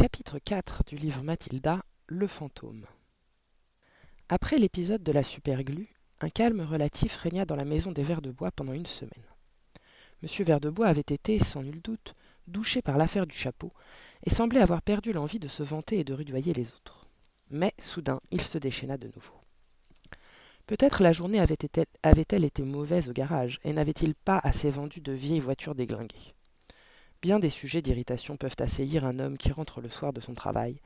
Chapitre 4 du livre Mathilda, Le fantôme. Après l'épisode de la superglue, un calme relatif régna dans la maison des Vers de Bois pendant une semaine. Monsieur Vers de Bois avait été, sans nul doute, douché par l'affaire du chapeau, et semblait avoir perdu l'envie de se vanter et de rudoyer les autres. Mais, soudain, il se déchaîna de nouveau. Peut-être la journée avait-elle avait été mauvaise au garage, et n'avait-il pas assez vendu de vieilles voitures déglinguées? Bien des sujets d'irritation peuvent assaillir un homme qui rentre le soir de son travail,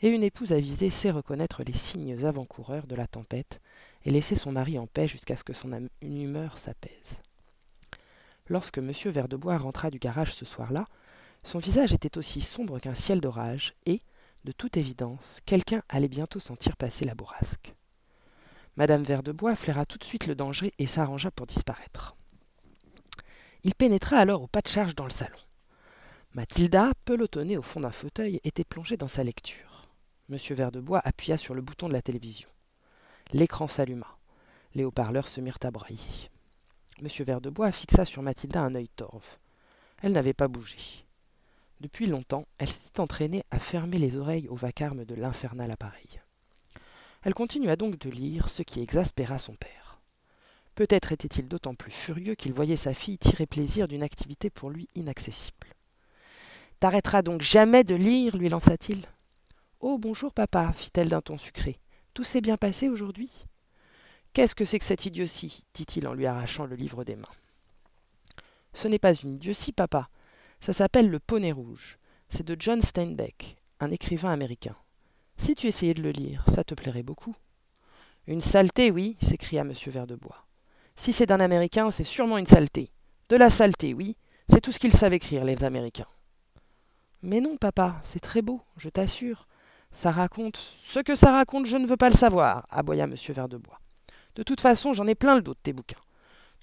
et une épouse avisée sait reconnaître les signes avant-coureurs de la tempête et laisser son mari en paix jusqu'à ce que son humeur s'apaise. Lorsque M. Verdebois rentra du garage ce soir-là, son visage était aussi sombre qu'un ciel d'orage, et, de toute évidence, quelqu'un allait bientôt sentir passer la bourrasque. Madame Verdebois flaira tout de suite le danger et s'arrangea pour disparaître. Il pénétra alors au pas de charge dans le salon. Mathilda, pelotonnée au fond d'un fauteuil, était plongée dans sa lecture. Monsieur Verdebois appuya sur le bouton de la télévision. L'écran s'alluma. Les haut-parleurs se mirent à brailler. Monsieur Verdebois fixa sur Mathilda un œil torve. Elle n'avait pas bougé. Depuis longtemps, elle s'était entraînée à fermer les oreilles au vacarme de l'infernal appareil. Elle continua donc de lire, ce qui exaspéra son père. Peut-être était-il d'autant plus furieux qu'il voyait sa fille tirer plaisir d'une activité pour lui inaccessible. T'arrêteras donc jamais de lire lui lança-t-il. Oh, bonjour, papa, fit-elle d'un ton sucré. Tout s'est bien passé aujourd'hui? Qu'est-ce que c'est que cette idiotie? dit-il en lui arrachant le livre des mains. Ce n'est pas une idiotie, papa. Ça s'appelle Le Poney Rouge. C'est de John Steinbeck, un écrivain américain. Si tu essayais de le lire, ça te plairait beaucoup. Une saleté, oui, s'écria M. Verdebois. Si c'est d'un Américain, c'est sûrement une saleté. De la saleté, oui, c'est tout ce qu'ils savent écrire, les Américains. Mais non, papa, c'est très beau, je t'assure. Ça raconte. Ce que ça raconte, je ne veux pas le savoir, aboya M. Verdebois. De toute façon, j'en ai plein le dos de tes bouquins.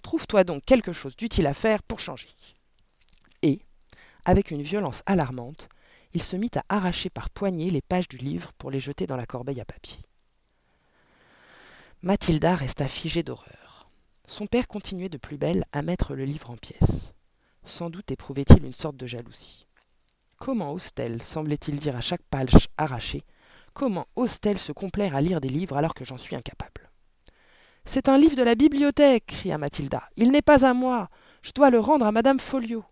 Trouve-toi donc quelque chose d'utile à faire pour changer. Et, avec une violence alarmante, il se mit à arracher par poignées les pages du livre pour les jeter dans la corbeille à papier. Mathilda resta figée d'horreur. Son père continuait de plus belle à mettre le livre en pièces. Sans doute éprouvait-il une sorte de jalousie. Comment ose-t-elle, semblait-il dire à chaque page arrachée, comment ose-t-elle se complaire à lire des livres alors que j'en suis incapable? C'est un livre de la bibliothèque, cria Mathilda. Il n'est pas à moi. Je dois le rendre à madame Folliot.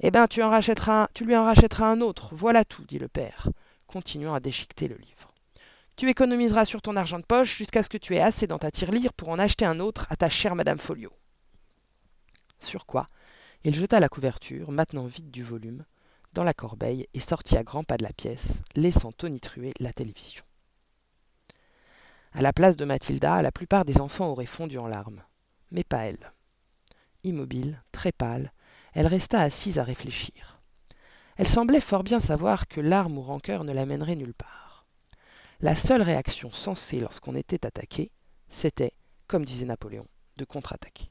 Eh bien, tu, en rachèteras tu lui en rachèteras un autre, voilà tout, dit le père, continuant à déchiqueter le livre. Tu économiseras sur ton argent de poche jusqu'à ce que tu aies assez dans ta tirelire pour en acheter un autre à ta chère madame Folliot. Sur quoi, il jeta la couverture, maintenant vide du volume, dans la corbeille et sortit à grands pas de la pièce, laissant tonitruer la télévision. À la place de Mathilda, la plupart des enfants auraient fondu en larmes, mais pas elle. Immobile, très pâle, elle resta assise à réfléchir. Elle semblait fort bien savoir que larmes ou rancœur ne la mèneraient nulle part. La seule réaction sensée lorsqu'on était attaqué, c'était, comme disait Napoléon, de contre-attaquer.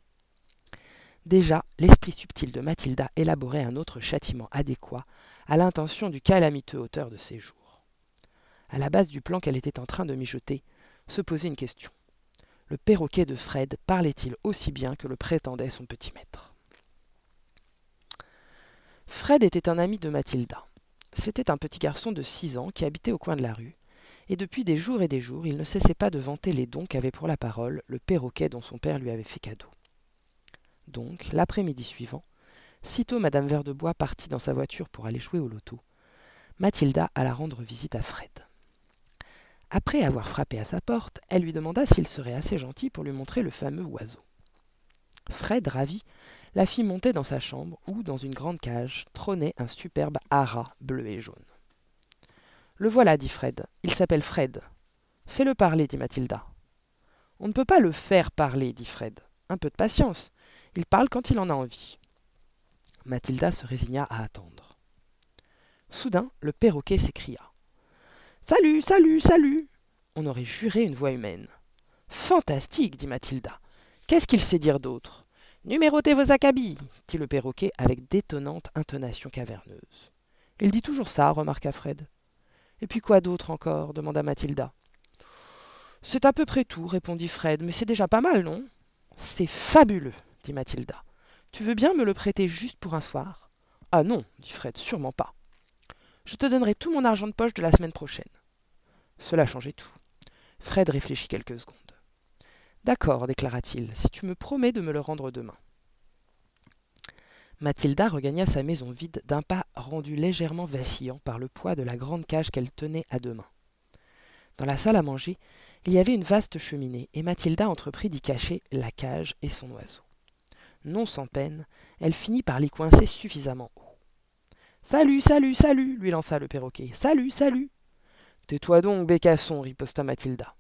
Déjà, l'esprit subtil de Mathilda élaborait un autre châtiment adéquat à l'intention du calamiteux auteur de ces jours. À la base du plan qu'elle était en train de mijoter, se posait une question. Le perroquet de Fred parlait-il aussi bien que le prétendait son petit maître? Fred était un ami de Mathilda. C'était un petit garçon de six ans qui habitait au coin de la rue, et depuis des jours et des jours il ne cessait pas de vanter les dons qu'avait pour la parole le perroquet dont son père lui avait fait cadeau. Donc, l'après-midi suivant, sitôt madame Verdebois partit dans sa voiture pour aller jouer au loto, Mathilda alla rendre visite à Fred. Après avoir frappé à sa porte, elle lui demanda s'il serait assez gentil pour lui montrer le fameux oiseau. Fred, ravi, la fit monter dans sa chambre où, dans une grande cage, trônait un superbe haras bleu et jaune. Le voilà, dit Fred. Il s'appelle Fred. Fais-le parler, dit Mathilda. On ne peut pas le faire parler, dit Fred. Un peu de patience. Il parle quand il en a envie. Mathilda se résigna à attendre. Soudain, le perroquet s'écria. Salut, salut, salut On aurait juré une voix humaine. Fantastique, dit Mathilda. Qu'est-ce qu'il sait dire d'autre? Numérotez vos acabits, dit le perroquet avec d'étonnantes intonations caverneuses. Il dit toujours ça, remarqua Fred. Et puis quoi d'autre encore? demanda Mathilda. C'est à peu près tout, répondit Fred, mais c'est déjà pas mal, non? C'est fabuleux, dit Mathilda. Tu veux bien me le prêter juste pour un soir? Ah non, dit Fred, sûrement pas. Je te donnerai tout mon argent de poche de la semaine prochaine. Cela changeait tout. Fred réfléchit quelques secondes. D'accord, déclara-t-il, si tu me promets de me le rendre demain. Mathilda regagna sa maison vide d'un pas rendu légèrement vacillant par le poids de la grande cage qu'elle tenait à deux mains. Dans la salle à manger, il y avait une vaste cheminée, et Mathilda entreprit d'y cacher la cage et son oiseau. Non sans peine, elle finit par l'y coincer suffisamment haut. Salut, salut, salut lui lança le perroquet. Salut, salut Tais-toi donc, Bécasson, riposta Mathilda.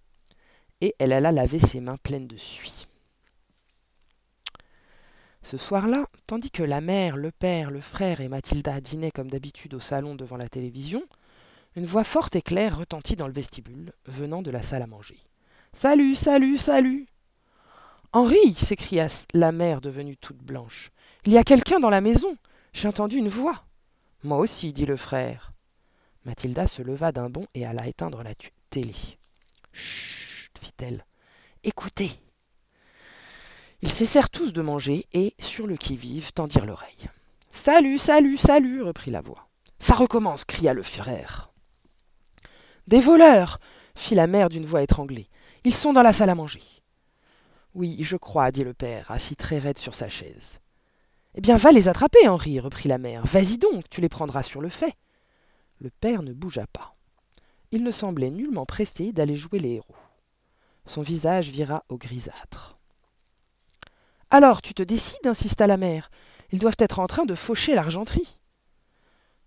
Et elle alla laver ses mains pleines de suie. Ce soir-là, tandis que la mère, le père, le frère et Mathilda dînaient comme d'habitude au salon devant la télévision, une voix forte et claire retentit dans le vestibule, venant de la salle à manger. Salut, salut, salut Henri s'écria la mère devenue toute blanche. Il y a quelqu'un dans la maison. J'ai entendu une voix. Moi aussi, dit le frère. Mathilda se leva d'un bond et alla éteindre la télé. Chut, fit-elle. Écoutez. Ils cessèrent tous de manger et, sur le qui-vive, tendirent l'oreille. Salut, salut, salut, reprit la voix. Ça recommence, cria le frère. Des voleurs fit la mère d'une voix étranglée. Ils sont dans la salle à manger. Oui, je crois, dit le père, assis très raide sur sa chaise. Eh bien, va les attraper, Henri, reprit la mère. Vas-y donc, tu les prendras sur le fait. Le père ne bougea pas. Il ne semblait nullement pressé d'aller jouer les héros. Son visage vira au grisâtre. Alors, tu te décides insista la mère. Ils doivent être en train de faucher l'argenterie.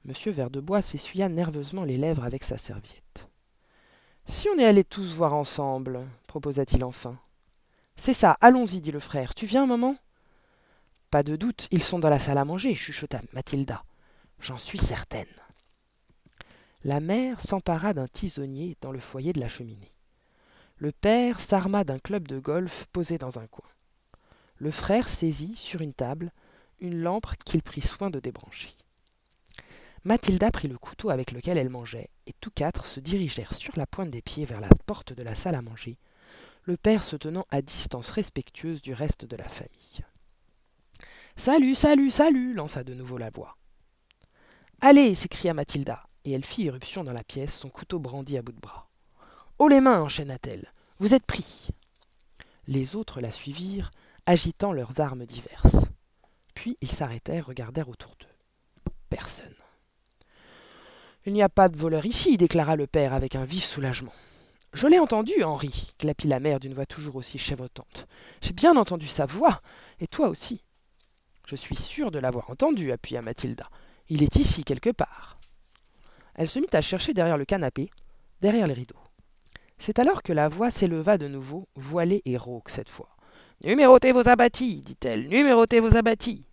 Monsieur Verdebois s'essuya nerveusement les lèvres avec sa serviette. Si on est allés tous voir ensemble, proposa-t-il enfin. C'est ça, allons-y, dit le frère. Tu viens moment? Pas de doute, ils sont dans la salle à manger, chuchota Mathilda. J'en suis certaine. La mère s'empara d'un tisonnier dans le foyer de la cheminée. Le père s'arma d'un club de golf posé dans un coin. Le frère saisit, sur une table, une lampe qu'il prit soin de débrancher. Mathilda prit le couteau avec lequel elle mangeait, et tous quatre se dirigèrent sur la pointe des pieds vers la porte de la salle à manger, le père se tenant à distance respectueuse du reste de la famille. Salut, salut, salut lança de nouveau la voix. Allez s'écria Mathilda, et elle fit irruption dans la pièce, son couteau brandi à bout de bras. Haut les mains enchaîna-t-elle. Vous êtes pris. Les autres la suivirent, agitant leurs armes diverses. Puis ils s'arrêtèrent, regardèrent autour d'eux. Personne. Il n'y a pas de voleur ici, déclara le père avec un vif soulagement. Je l'ai entendu, Henri, clapit la mère d'une voix toujours aussi chèvrotante. J'ai bien entendu sa voix, et toi aussi. Je suis sûre de l'avoir entendu, appuya Mathilda. Il est ici quelque part. Elle se mit à chercher derrière le canapé, derrière les rideaux. C'est alors que la voix s'éleva de nouveau, voilée et rauque cette fois. Numérotez vos abattis, dit-elle, numérotez vos abattis.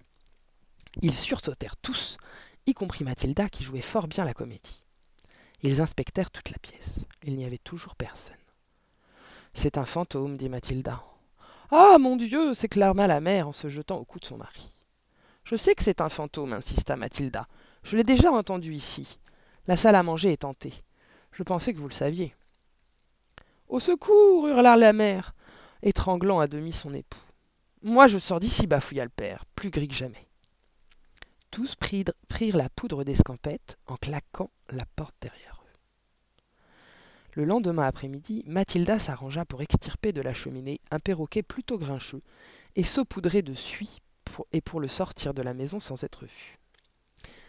Ils sursautèrent tous, y compris Mathilda qui jouait fort bien la comédie. Ils inspectèrent toute la pièce. Il n'y avait toujours personne. C'est un fantôme, dit Mathilda. Ah, mon Dieu s'éclama la mère en se jetant au cou de son mari. Je sais que c'est un fantôme, insista Mathilda. Je l'ai déjà entendu ici. La salle à manger est hantée. Je pensais que vous le saviez. Au secours hurla la mère étranglant à demi son époux. Moi je sors d'ici, bafouilla le père, plus gris que jamais. Tous prirent la poudre d'escampette en claquant la porte derrière eux. Le lendemain après-midi, Mathilda s'arrangea pour extirper de la cheminée un perroquet plutôt grincheux et saupoudrer de suie et pour le sortir de la maison sans être vu.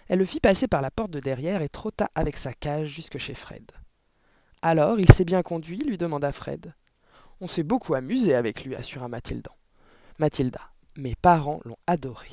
Elle le fit passer par la porte de derrière et trotta avec sa cage jusque chez Fred. Alors, il s'est bien conduit? lui demanda Fred. On s'est beaucoup amusé avec lui, assura Mathilda. Mathilda, mes parents l'ont adoré.